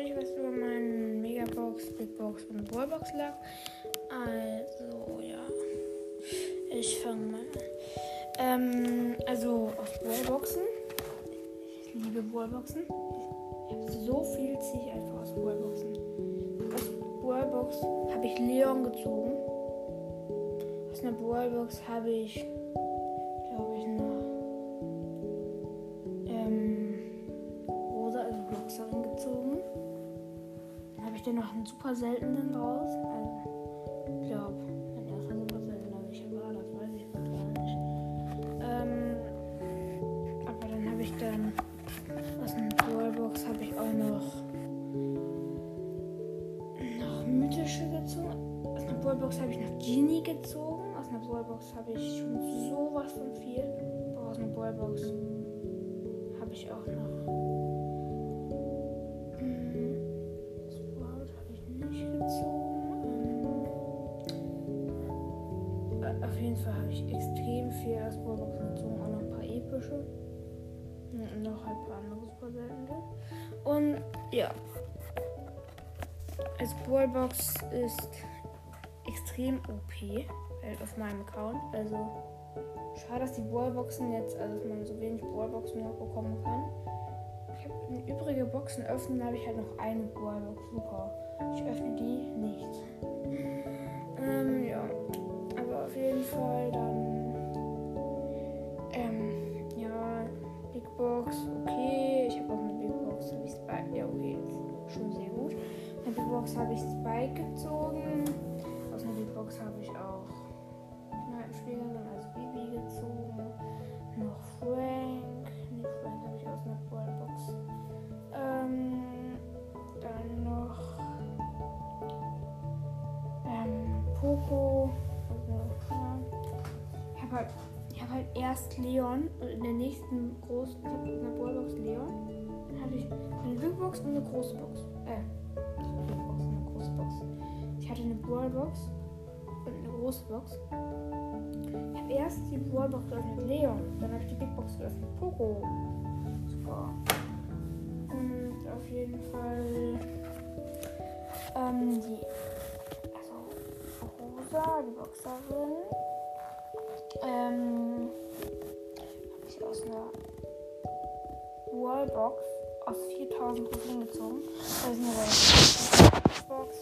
euch was über meinen Megabox, Big Box und Wallbox lag. Also, ja. Ich fange mal an. Ähm, also aus Wallboxen. Ich liebe Wallboxen. So viel, ziehe ich einfach aus Wallboxen. Aus Wallbox habe ich Leon gezogen. Aus einer Wallbox habe ich, ich dann noch einen super seltenen draus. Also, ich glaube, mein erster super seltener, welcher war das, weiß ich gerade gar nicht. Ähm, aber dann habe ich dann aus einer Brawlbox habe ich auch noch noch mythische gezogen. Aus einer Brawlbox habe ich noch Genie gezogen. Aus einer Brawlbox habe ich schon sowas von viel. Aber aus einer Brawlbox habe ich auch noch. Und noch ein paar andere super seltene. Und ja. Also Brawlbox ist extrem OP halt auf meinem Account. Also schade, dass die Brawlboxen jetzt, also dass man so wenig Brawlboxen noch bekommen kann. Ich habe übrige Boxen öffnen, habe ich halt noch eine Brawlbox. Super. Ich öffne die nicht. Ähm, ja. Aber auf jeden Fall dann. Ähm, Big Box, okay. Ich habe auch eine Big Box, habe ich Spike. Ja, okay, schon sehr gut. Eine Big Box habe ich Spike gezogen. Aus einer Big Box habe ich auch Kneipenschlägerin, also Bibi gezogen. Noch Frank. Nee, Frank habe ich aus einer Brawlbox. Ähm, dann noch ähm, Poco. Also, ja. Ich habe halt, ich hab halt erst Leon und in der nächsten großen, ich habe in der Brawlbox Leon. Dann hatte ich eine Big Box und eine große Box. Äh, eine Box und eine große Box. Ich hatte eine Brawlbox und eine große Box. Ich habe erst die Brawlbox geöffnet Leon, dann habe ich die Big Box geöffnet Poco. Super. Und auf jeden Fall ähm, die also Rosa, die Boxerin. Ähm, habe ich aus einer Wallbox aus 4000 Trophäen gezogen. Das ist eine Box.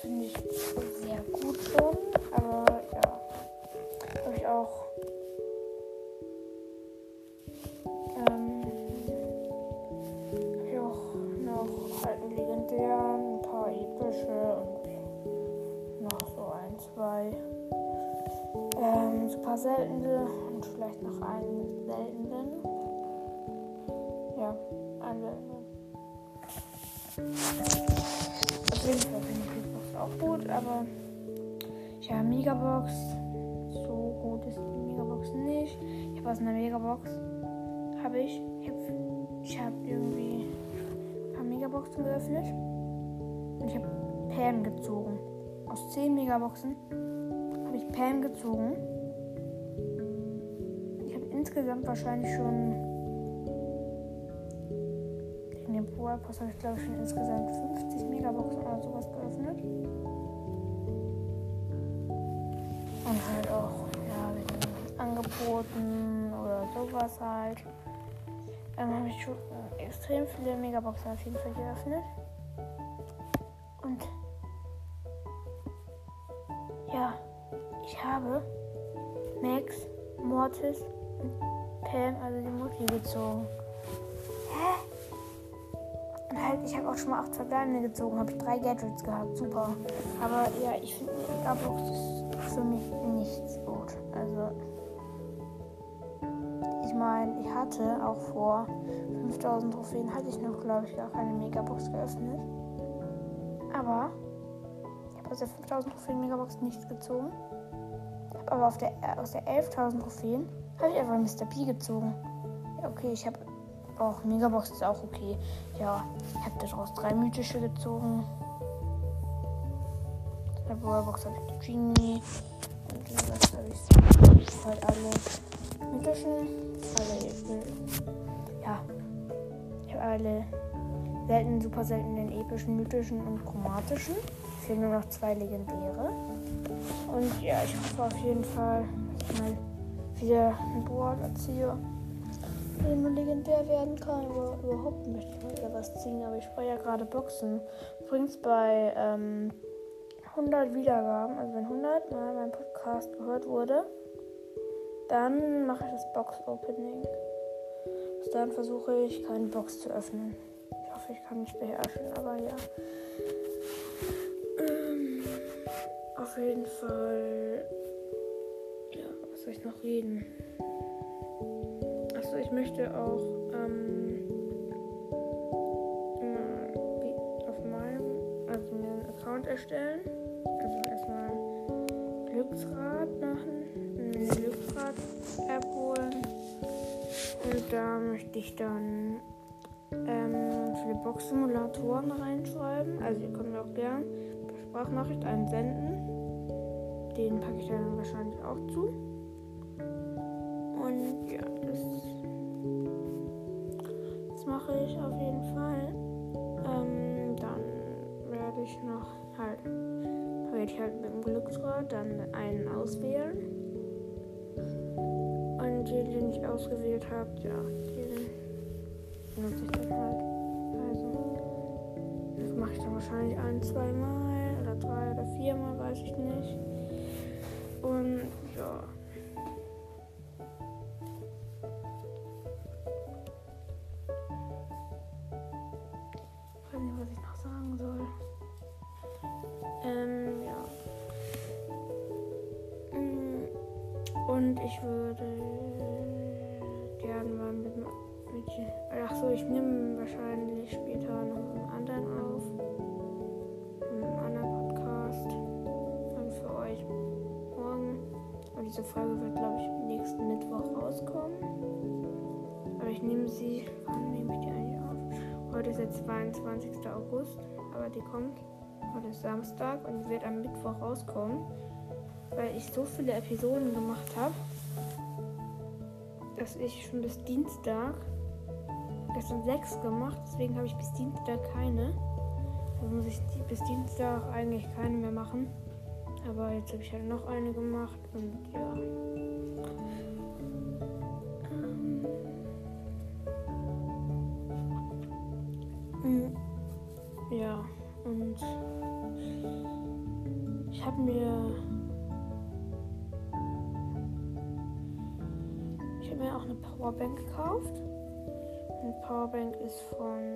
Finde ich sehr gut schon. Aber ja. Habe ich auch. Ähm, hab ich auch noch einen legendären, ein paar epische super seltene und vielleicht noch einen seltenen. Ja, einen seltenen. Auf jeden Fall finde ich die Box auch gut, aber ja, Megabox. So gut ist die Megabox nicht. Ich habe aus einer Megabox habe ich. Ich habe ich hab irgendwie ein paar Megaboxen geöffnet. Und ich habe Pam gezogen. Aus 10 Megaboxen habe ich Pam gezogen. Insgesamt wahrscheinlich schon. In dem Brawl Pass habe ich glaube ich schon insgesamt 50 Megaboxen oder sowas geöffnet. Und halt auch, ja, wegen Angeboten oder sowas halt. Dann habe ich schon extrem viele Megaboxen auf jeden Fall geöffnet. Und ja, ich habe Max, Mortis und Pam, also die Mutti, gezogen. Hä? Und halt, ich habe auch schon mal acht Verbleibende gezogen, habe ich drei Gadgets gehabt, super. Aber ja, ich finde Megabox ist für mich nichts gut. Also, ich meine, ich hatte auch vor 5000 Trophäen, hatte ich noch, glaube ich, gar keine Megabox geöffnet. Aber ich habe aus der 5000 Trophäen Megabox nichts gezogen. Hab aber auf der, aus der 11.000 Trophäen habe ich einfach Mr. P gezogen. Ja, okay, ich habe auch Megabox ist auch okay. Ja, ich habe daraus drei mythische gezogen. Der Brawlbox habe ich Genie. Und den Rest habe ich halt alle mythischen. Alle, ja. Ich habe alle seltenen, super seltenen, epischen, mythischen und chromatischen. Es fehlen nur noch zwei legendäre. Und ja, ich hoffe auf jeden Fall, dass ich mal wieder ein Board erziehe, der nur legendär werden kann. Aber überhaupt möchte ich mal wieder was ziehen. Aber ich spare ja gerade Boxen. Übrigens bei ähm, 100 Wiedergaben, also wenn 100 Mal mein Podcast gehört wurde, dann mache ich das Box-Opening. Bis dann versuche ich, keine Box zu öffnen. Ich hoffe, ich kann mich beherrschen, aber ja. Ähm, auf jeden Fall. Soll ich noch reden? Achso, ich möchte auch ähm, auf meinem, also einen Account erstellen. Also erstmal Glücksrad machen, eine Glücksrad-App holen. Und da möchte ich dann ähm, viele Box-Simulatoren reinschreiben. Also ihr könnt mir auch gerne Sprachnachricht einen senden. Den packe ich dann wahrscheinlich auch ich auf jeden Fall. Ähm, dann werde ich noch halt, werde ich halt mit dem Glücksrad dann einen auswählen. Und den, den ich ausgewählt habe, ja, den benutze ich dann halt. Also, das mache ich dann wahrscheinlich ein, zwei Mal oder drei oder vier Mal, weiß ich nicht. Und ja. Ich würde gerne mal mit, mit ach so, ich nehme wahrscheinlich später noch einen anderen auf. Einen anderen Podcast. Dann für euch morgen. Und diese Folge wird, glaube ich, nächsten Mittwoch rauskommen. Aber ich nehme sie, wann nehme ich die eigentlich auf? Heute ist der 22. August, aber die kommt. Heute ist Samstag und wird am Mittwoch rauskommen, weil ich so viele Episoden gemacht habe, dass ich schon bis Dienstag, gestern sechs gemacht, deswegen habe ich bis Dienstag keine. Also muss ich bis Dienstag eigentlich keine mehr machen. Aber jetzt habe ich halt noch eine gemacht und ja. Ähm. Mm, Ja, und ich habe mir. Mir auch eine Powerbank gekauft. Eine Powerbank ist von.